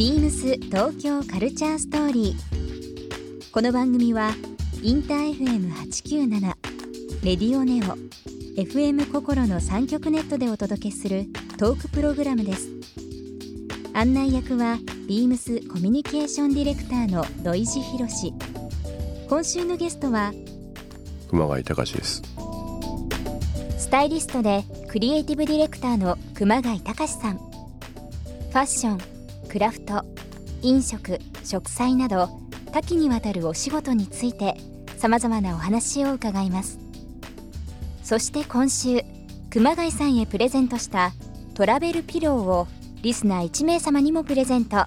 ビームス東京カルチャーストーリー。この番組はインター FM897 レディオネオ FM 心の3極ネットでお届けするトークプログラムです。案内役はビームスコミュニケーションディレクターの土井博。志今週のゲストは熊谷隆です。スタイリストでクリエイティブディレクターの熊谷隆さん。ファッションクラフト飲食植栽など多岐にわたるお仕事についてさまざまなお話を伺います。そして今週熊谷さんへプレゼントしたトラベルピローをリスナー1名様にもプレゼント。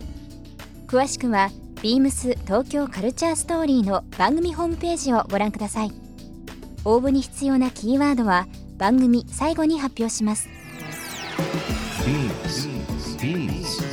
詳しくはビームス東京カルチャーストーリーの番組ホームページをご覧ください。応募に必要なキーワードは番組最後に発表します。Beams.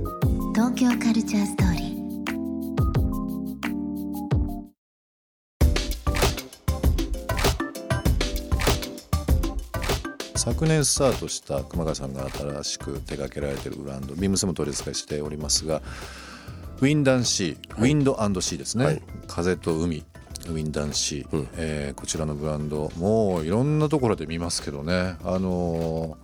東京カルチャーストーリー。昨年スタートした熊谷さんが新しく手掛けられているブランドビームスも取り扱いしておりますがウィンダンシー、ウィンドシーですね、はい。風と海ウィンダンシー、うん。えーこちらのブランドもういろんなところで見ますけどね。あの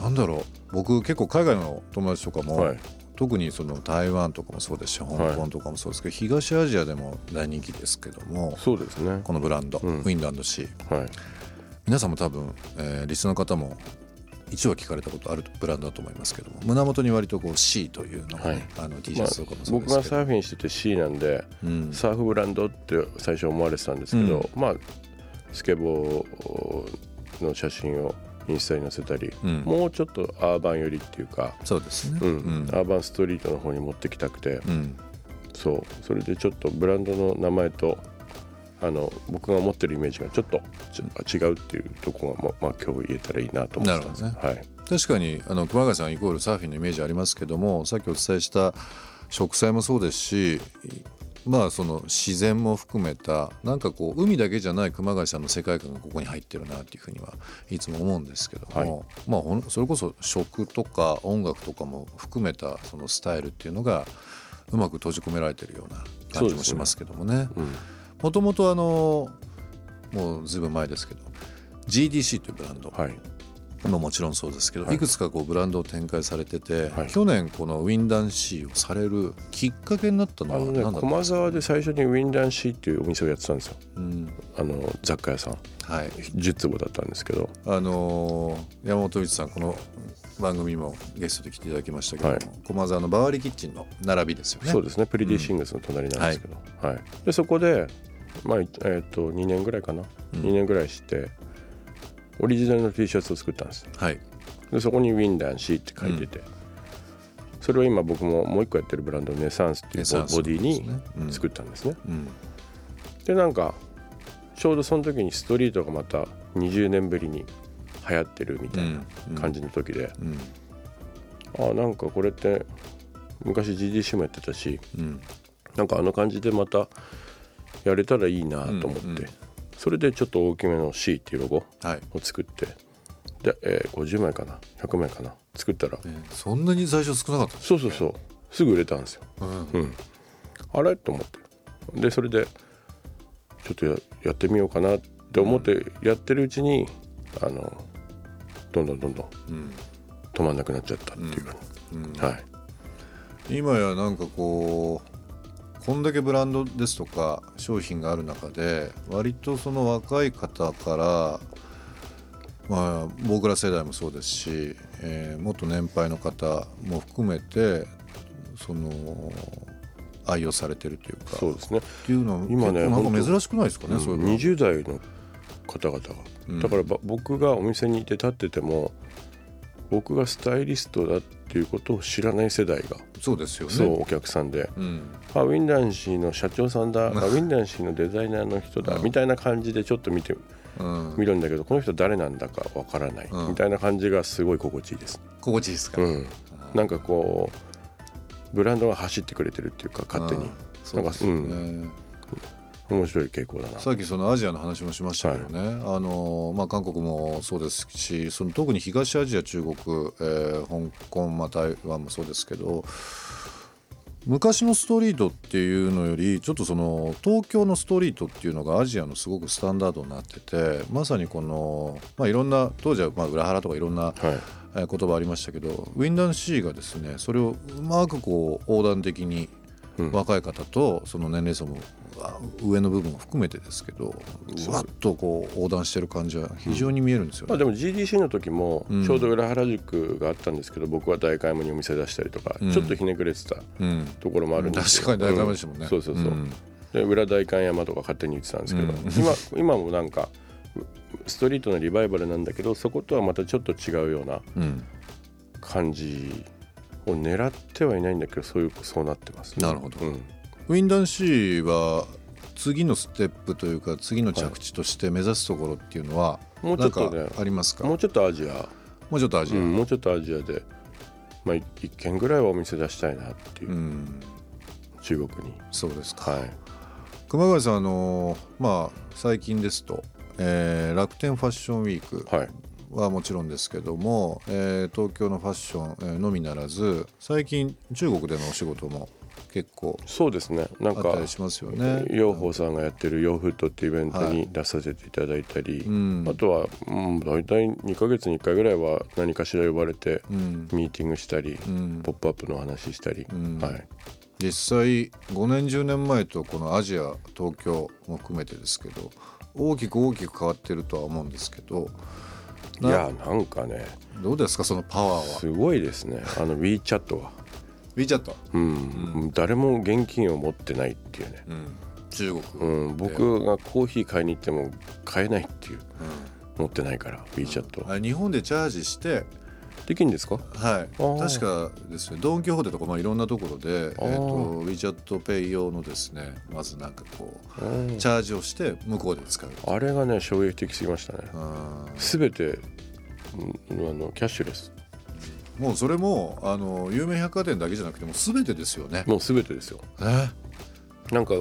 ーなんだろう僕結構海外の友達とかも、はい。特にその台湾とかもそうですし香港とかもそうですけど、東アジアでも大人気ですけどもそうですね。このブランド、うん。ウィンドシー。はい。皆さんも多分、えーリスの方も一度は聞かれたことあるブランドだと思いますけども胸元に割とこう C というのがね、はい。あの T シまあャツとかもそう僕ですけど、がサーフィンしてて C なんでうん。サーフブランドって最初思われてたんですけど、まあスケボーの写真をインスタに載せたり、うん。もうちょっとアーバン寄りっていうか、そうですね。うん。うん。アーバンストリートの方に持ってきたくて、うん。そう。それでちょっとブランドの名前とあの僕が持ってるイメージがちょっとち違うっていうところが、ままあ、今日言えたらいいなと思ってたんです。なるほはい。確かにあの熊谷さんイコールサーフィンのイメージありますけどもさっきお伝えした植栽もそうですしまあその自然も含めたなんかこう海だけじゃない熊谷さんの世界観がここに入ってるなっていうふうにはいつも思うんですけども、まあほんそれこそ食とか音楽とかも含めたそのスタイルっていうのがうまく閉じ込められてるような感じもしますけどもね。うん。もともとあのもうずいぶん前ですけど GDC というブランド、はいももちろんそうですけど、はい。い、くつかこうブランドを展開されてて、はい。去年このウィンダンシーをされるきっかけになったのは何だったん駒沢で最初にウィンダンシーっていうお店をやってたんですよ。うん。あの雑貨屋さん。はい。10坪だったんですけど。あのー山本一さんこの番組もゲストで来ていただきましたけども、はい。駒沢のバワリキッチンの並びですよね。そうですね。プリディシングスの隣なんですけど、はい。でそこで、まあえー、と2年ぐらいかな、うん。2年ぐらいしてオリジナルの T シャツを作ったんです。はい。でそこに「ウィンダンシー」って書いてて、それを今僕ももう一個やってるブランドネサンスっていうボボディに作ったんですね、うん。でなんかちょうどその時にストリートがまた20年ぶりに流行ってるみたいな感じの時で、うん。あなんかこれって昔 GDC もやってたしうん。なんかあの感じでまたやれたらいいなと思って、うんうんそれでちょっと大きめの C っていうロゴはい。を作ってで、えー50枚かな？100枚かな？作ったら、ねそんなに最初少なかったそうそうそう。すぐ売れたんですよ、うん。うん、あれ？と思って。でそれでちょっとややってみようかなって思ってやってるうちに、あのどんどんどんどんうん。止まんなくなっちゃったっていう、うん。はい。今やなんかこうこんだけブランドですとか商品がある中で割とその若い方からまあ僕ら世代もそうですし、えーもっと年配の方も含めてその愛用されてるというかそうですね。っていうのは今ねなんか珍しくないですかね、そういうの20代の方々が、うん。だからば僕がお店にいて立ってても僕がスタイリストだってっていうことを知らない世代が、そうですよね。そうお客さんで、うん。あウィンダンシーの社長さんだあ。ウィンダンシーのデザイナーの人だ、うん。みたいな感じでちょっと見てうん、見るんだけどこの人誰なんだかわからない、うん。みたいな感じがすごい心地いいです。心地いいですか、うん、なんかこうブランドが走ってくれてるっていうか勝手に。うん。そうですよね、面白い傾向だな。さっきそのアジアの話もしましたけどね、あのまあ、韓国もそうですしその特に東アジア中国、えー香港、まあ、台湾もそうですけど昔のストリートっていうのよりちょっとその東京のストリートっていうのがアジアのすごくスタンダードになっててまさにこの、まあ、いろんな当時はまあ裏腹とかいろんなはい。えー言葉ありましたけどウィンダンシーがですねそれをうまくこう横断的にうん若い方とその年齢層もあ上の部分も含めてですけどずわっとこう横断してる感じは非常に見えるんですよね。まあ、でも GDC の時もうん。ちょうど裏原宿があったんですけど、僕は代官山にお店出したりとか、うん。ちょっとひねくれてたうん。ところもあるんです確かに大会でしたもんね。うん。そうそうそう、ん。で裏代官山とか勝手に言ってたんですけど、うん。今今もなんかストリートのリバイバルなんだけどそことはまたちょっと違うようなうん。感じを狙ってはいないんだけどそういうそうなってます、なるほど。うん。ウィンダンシーは次のステップというか次の着地として目指すところっていうのはもうちょっとねありますか？もうちょっとアジア、もうちょっとアジア、うん、もうちょっとアジアで、まあ、一軒ぐらいはお店出したいなっていう、うん。中国に。そうですか。はい。熊谷さんあのまあ最近ですと、えー楽天ファッションウィークはいはもちろんですけども、えー東京のファッション、えーのみならず最近中国でのお仕事も結構そうですね。なんかあったりしますよね。養蜂さんがやってる養フットっていうイベントに出させていただいたり、うん。あとは、うん、大体2ヶ月に1回ぐらいは何かしら呼ばれてうん。ミーティングしたり、うん。ポップアップの話したり、うん。はい、実際5年10年前とこのアジア東京も含めてですけど大きく大きく変わってるとは思うんですけどいやなんかね。どうですかそのパワーは？すごいですね。あの WeChat は、WeChat、うん。誰も現金を持ってないっていうね、うん、中国、うん、僕がコーヒー買いに行っても買えないっていう。持ってないから WeChat は、あ日本でチャージしてできるんですか？はい。ー。確かですねドン・キホーテとかまあいろんなところで、えー、と WeChatPay 用のですねまずなんかこううん。チャージをして向こうで使う。あれがね衝撃的すぎましたね。うんすべてうんあのキャッシュレス。もうそれもあの有名百貨店だけじゃなくてもう全てですよね。もうすべてですよ。え？なんか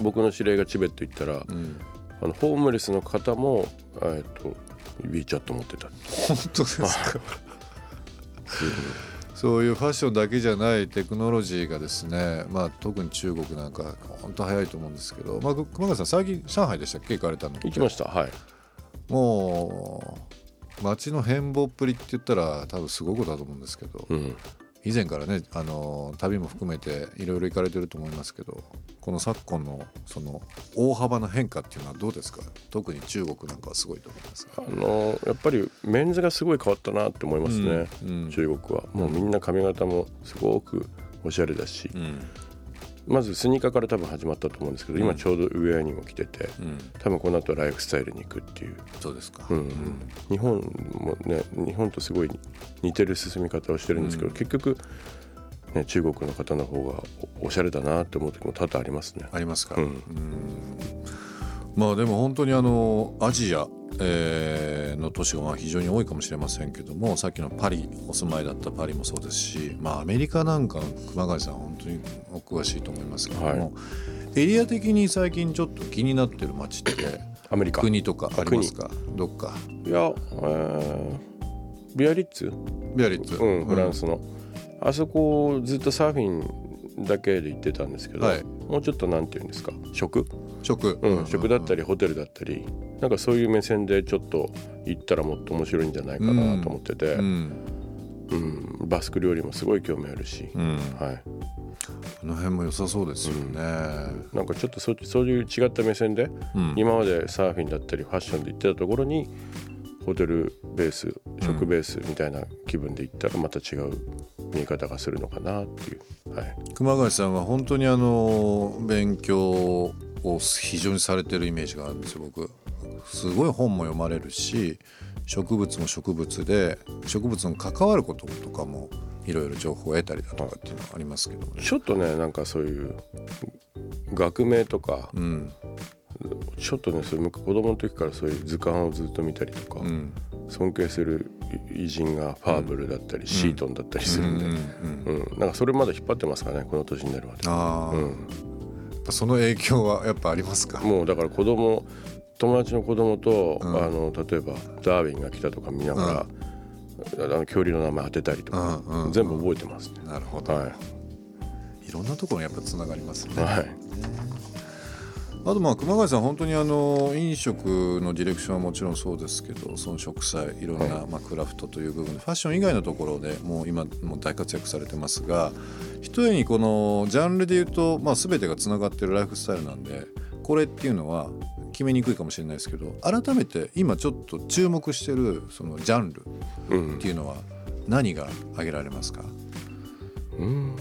僕の知り合いがチベット行ったら、うん、あのホームレスの方もえっと WeChat 持ってた本当ですか？そういうファッションだけじゃないテクノロジーがですね、まあ、特に中国なんか本当早いと思うんですけど、まあ、熊谷さん最近上海でしたっけ行かれたの行きました。はい。もう街の変貌っぷりって言ったら多分すごいことだと思うんですけど、うん以前からねあの旅も含めていろいろ行かれてると思いますけどこの昨今のその大幅な変化っていうのはどうですか？特に中国なんかはすごいと思いますかあのやっぱりメンズがすごい変わったなって思いますね、うんうん。中国は。もうみんな髪型もすごくおしゃれだし、うんまずスニーカーから多分始まったと思うんですけど、今ちょうどウェアにも来ててうん。多分この後ライフスタイルに行くっていう、そうですか、うん日本もね日本とすごい似てる進み方をしてるんですけど、うん。結局、ね、中国の方の方がおおしゃれだなって思う時も多々ありますね。ありますか、うん。うん。まあでも本当にあのアジア、えーの都市がまあ非常に多いかもしれませんけどもさっきのパリお住まいだったパリもそうですし、まあ、アメリカなんか熊谷さん本当にお詳しいと思いますけども、はい。エリア的に最近ちょっと気になってる街ってアメリカ。国とかありますか？どっか？いや、えービアリッツ、ビアリッツ、うん、フランスの、あそこずっとサーフィンだけで行ってたんですけど、はい。もうちょっとなんていうんですか？食、食、うん。食だったりホテルだったりなんかそういう目線でちょっと行ったらもっと面白いんじゃないかなと思ってて、ううん。ん。バスク料理もすごい興味あるし、うん、はい、この辺も良さそうですよね、なんかちょっとそそういう違った目線で、うん。今までサーフィンだったりファッションで行ってたところにホテルベース食ベースみたいな気分で行ったらまた違う見え方がするのかなっていう、はい、熊谷さんは本当にあの勉強を非常にされてるイメージがあるんですよ僕すごい本も読まれるし植物も植物で植物に関わることとかもいろいろ情報を得たりだとかっていうのはありますけどね。ちょっとねなんかそういう学名とか、うん。ちょっとねそういう子供の時からそういう図鑑をずっと見たりとか、うん。尊敬する偉人がファーブルだったり、シートンだったりするんで、うんうんなんかそれまだ引っ張ってますかねこの年になるまで。ああ、うんその影響はやっぱありますか？もうだから子供友達の子供と、うん。あの例えばダーウィンが来たとか見ながら、あの恐竜の名前当てたりとか、うんうん全部覚えてますね。なるほど、、はい。ろんなところにやっぱつながりますね。い、はい、あとまあ熊谷さん本当にあの飲食のディレクションはもちろんそうですけどその食材いろんなまあクラフトという部分でファッション以外のところでもう今もう大活躍されてますがひとえにこのジャンルで言うとまあ全てがつながってるライフスタイルなんでこれっていうのは決めにくいかもしれないですけど改めて今ちょっと注目してるそのジャンルうんっていうのは何が挙げられますか、うん。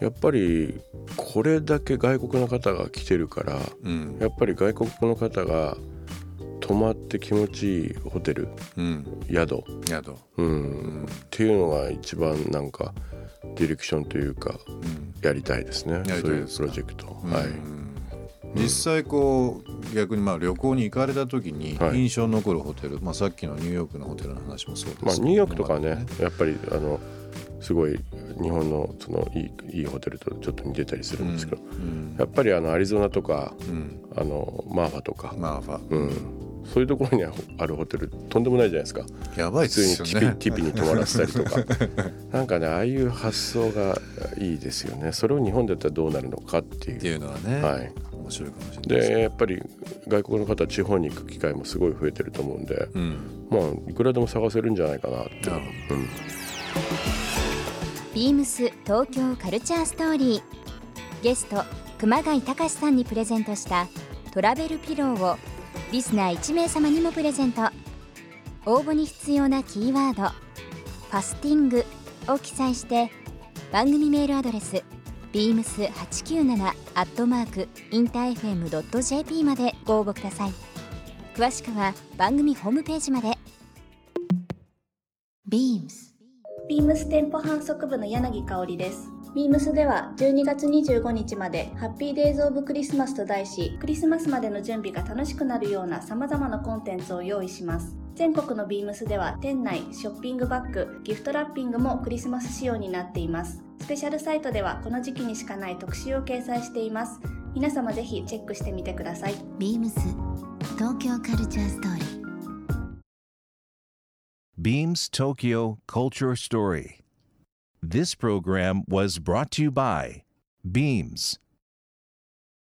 やっぱりこれだけ外国の方が来てるからうん。やっぱり外国の方が泊まって気持ちいいホテルうん、宿、宿、うん。っていうのが一番なんかディレクションというかうん。やりたいですね。そういうプロジェクト、うん。はい実際こう逆にまあ旅行に行かれた時にはい。印象に残るホテル、まあ、さっきのニューヨークのホテルの話もそうですけどまあ、ニューヨークとかはね。やっぱりあのすごい日本のそのいいいいホテルとちょっと似てたりするんですけど、うん。やっぱりあのアリゾナとかうん。あのマーファとか、まあファ。うん、そういうところにあるホテルとんでもないじゃないですか。やばい普です通にティピティピに泊まらせたりとか。なんかねああいう発想がいいですよね。それを日本でやったらどうなるのかっていってう。いうのはね、はい、面白いかもしれないでやっぱり外国の方は地方に行く機会もすごい増えてると思うんで、うん。まあいくらでも探せるんじゃないかなって。なるほうん。ビームス東京カルチャーストーリー。ゲスト熊谷隆さんにプレゼントしたトラベルピローをリスナー1名様にもプレゼント。応募に必要なキーワード「ファスティング」を記載して番組メールアドレス beams897 アットマークインター FM.jp までご応募ください詳しくは番組ホームページまで BEAMS ビームス店舗販促部の柳香織です。ビームスでは12月25日までハッピーデイズオブクリスマスと題し、クリスマスまでの準備が楽しくなるような様々なコンテンツを用意します。全国のビームスでは店内、ショッピングバッグ、ギフトラッピングもクリスマス仕様になっています。スペシャルサイトではこの時期にしかない特集を掲載しています。皆様ぜひチェックしてみてください。BEAMS 東京カルチャーストーリー Beams Tokyo Culture Story. This program was brought to you by Beams.